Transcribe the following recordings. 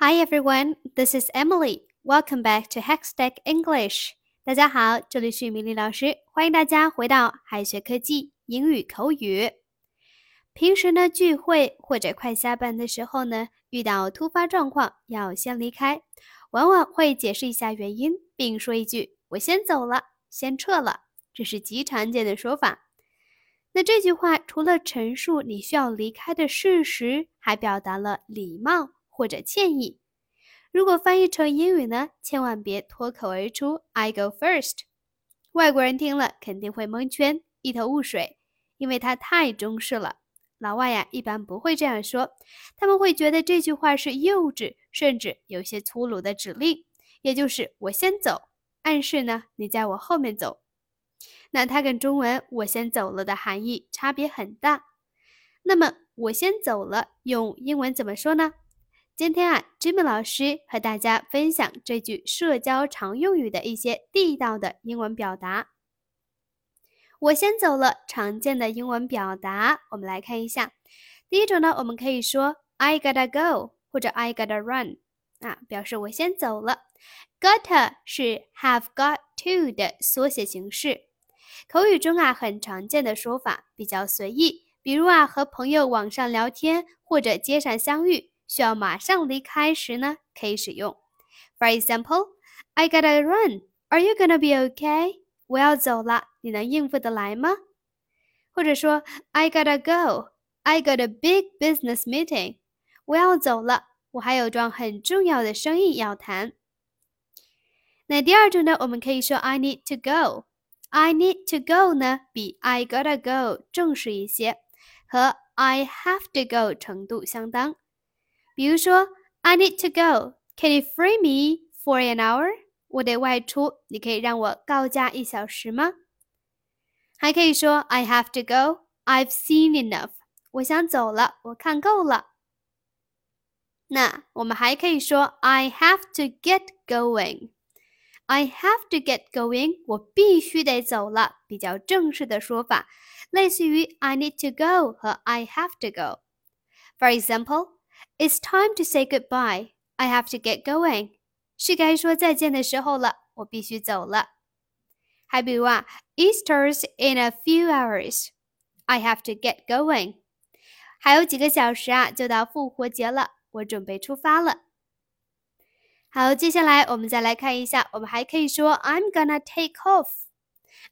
Hi everyone, this is Emily. Welcome back to Hextech English. 大家好，这里是米粒老师，欢迎大家回到海学科技英语口语。平时呢，聚会或者快下班的时候呢，遇到突发状况要先离开，往往会解释一下原因，并说一句“我先走了，先撤了”，这是极常见的说法。那这句话除了陈述你需要离开的事实，还表达了礼貌。或者歉意。如果翻译成英语呢，千万别脱口而出 "I go first"，外国人听了肯定会蒙圈，一头雾水，因为他太中式了。老外呀，一般不会这样说，他们会觉得这句话是幼稚，甚至有些粗鲁的指令，也就是我先走，暗示呢你在我后面走。那它跟中文“我先走了”的含义差别很大。那么我先走了，用英文怎么说呢？今天啊，Jimmy 老师和大家分享这句社交常用语的一些地道的英文表达。我先走了，常见的英文表达，我们来看一下。第一种呢，我们可以说 I gotta go 或者 I gotta run 啊，表示我先走了。Gotta 是 have got to 的缩写形式，口语中啊很常见的说法，比较随意。比如啊，和朋友网上聊天或者街上相遇。需要马上离开时呢，可以使用。For example, I gotta run. Are you gonna be okay? 我要走了，你能应付得来吗？或者说，I gotta go. I got a big business meeting. 我要走了，我还有桩很重要的生意要谈。那第二种呢，我们可以说 I need to go. I need to go 呢，比 I gotta go 正式一些，和 I have to go 程度相当。 比如说，I need to go. Can you free me for an hour? 我得外出，你可以让我告假一小时吗？还可以说，I have to go. I've seen enough. 我想走了，我看够了。那我们还可以说，I have to get going. I have to get going. 我必须得走了，比较正式的说法，类似于 I need to go 和 I have to go. For example. It's time to say goodbye. I have to get going. 是该说再见的时候了，我必须走了。还比如啊，Easter's in a few hours. I have to get going. 还有几个小时啊，就到复活节了，我准备出发了。好，接下来我们再来看一下，我们还可以说 I'm gonna take off.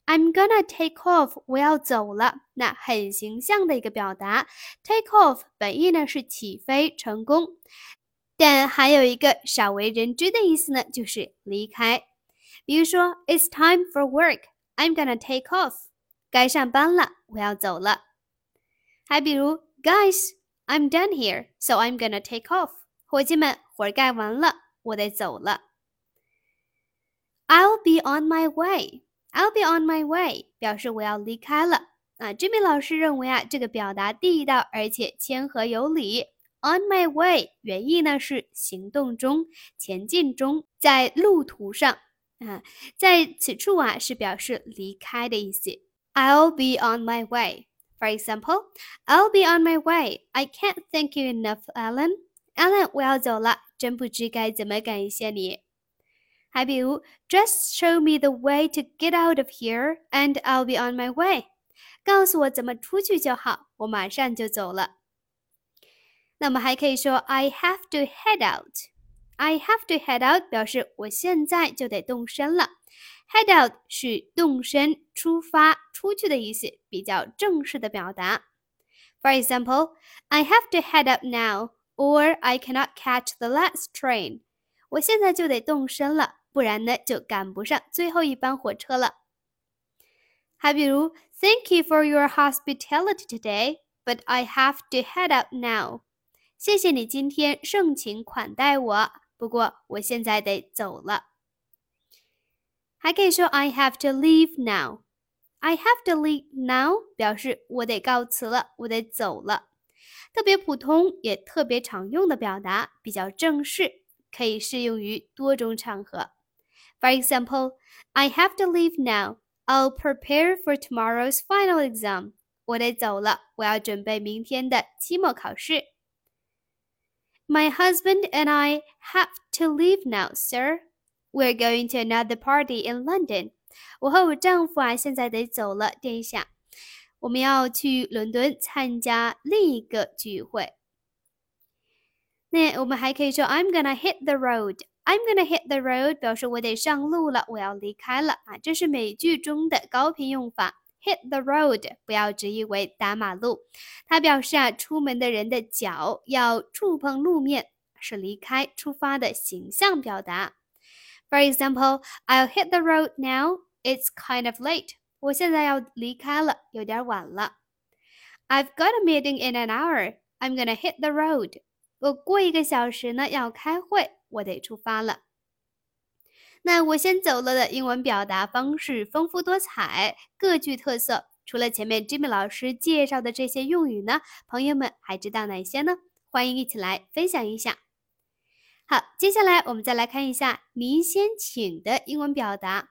I'm gonna take off，我要走了。那很形象的一个表达。Take off 本意呢是起飞成功，但还有一个少为人知的意思呢，就是离开。比如说，It's time for work. I'm gonna take off. 该上班了，我要走了。还比如，Guys，I'm done here, so I'm gonna take off. 伙计们，活干完了，我得走了。I'll be on my way. I'll be on my way，表示我要离开了。啊，Jimmy 老师认为啊，这个表达地道而且谦和有礼。On my way 原意呢是行动中、前进中，在路途上。啊，在此处啊是表示离开的意思。I'll be on my way. For example, I'll be on my way. I can't thank you enough, Alan. Alan，我要走了，真不知该怎么感谢你。还比如，Just show me the way to get out of here, and I'll be on my way。告诉我怎么出去就好，我马上就走了。那么还可以说，I have to head out。I have to head out 表示我现在就得动身了。Head out 是动身、出发、出去的意思，比较正式的表达。For example, I have to head out now, or I cannot catch the last train。我现在就得动身了。 不然呢就赶不上最后一班火车了。还比如，Thank you for your hospitality today, but I have to head out now。谢谢你今天盛情款待我，不过我现在得走了。还可以说 I have to leave now。I have to leave now 表示我得告辞了，我得走了。特别普通也特别常用的表达，比较正式，可以适用于多种场合。For example, I have to leave now. I'll prepare for tomorrow's final exam. 我得走了，我要准备明天的期末考试。 My husband and I have to leave now, sir. We're going to another party in London. 我和我丈夫啊，现在得走了，殿下。我们要去伦敦参加另一个聚会。那我们还可以说 I'm gonna hit the road. I'm gonna hit the road 表示我得上路了，我要离开了啊，这是美剧中的高频用法。Hit the road 不要直译为打马路，它表示啊，出门的人的脚要触碰路面，是离开、出发的形象表达。For example, I'll hit the road now. It's kind of late. 我现在要离开了，有点晚了。I've got a meeting in an hour. I'm gonna hit the road. 我过一个小时呢要开会，我得出发了。那我先走了的英文表达方式丰富多彩，各具特色。除了前面 Jimmy 老师介绍的这些用语呢，朋友们还知道哪些呢？欢迎一起来分享一下。好，接下来我们再来看一下“您先请”的英文表达。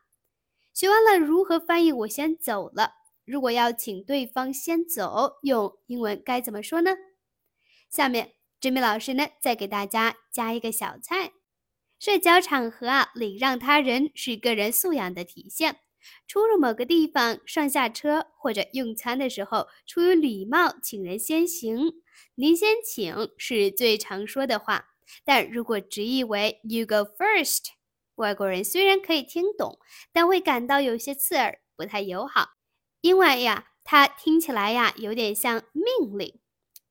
学完了如何翻译“我先走了”，如果要请对方先走，用英文该怎么说呢？下面 Jimmy 老师呢，再给大家加一个小菜。社交场合啊，礼让他人是个人素养的体现。出入某个地方，上下车或者用餐的时候，出于礼貌，请人先行。您先请是最常说的话，但如果直译为 “You go first”，外国人虽然可以听懂，但会感到有些刺耳，不太友好。因为呀，它听起来呀，有点像命令。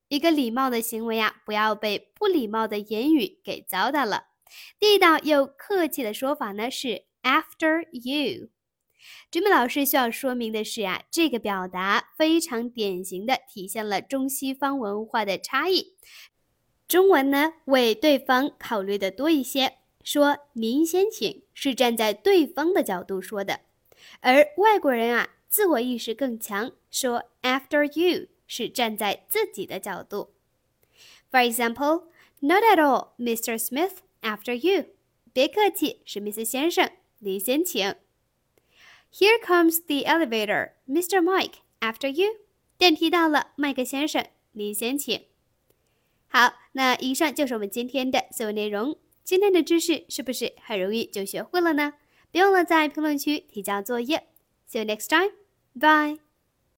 一个礼貌的行为呀，不要被不礼貌的言语给糟蹋了。地道又客气的说法呢是 after you。Jimmy 老师需要说明的是啊，这个表达非常典型的体现了中西方文化的差异。中文呢为对方考虑的多一些，说您先请是站在对方的角度说的，而外国人啊自我意识更强，说 after you 是站在自己的角度。For example, not at all, Mr. Smith. After you，别客气，史密斯先生，您先请。Here comes the elevator, Mr. Mike. After you，电梯到了，麦克先生，您先请。好，那以上就是我们今天的所有内容。今天的知识是不是很容易就学会了呢？别忘了在评论区提交作业。See you next time. Bye.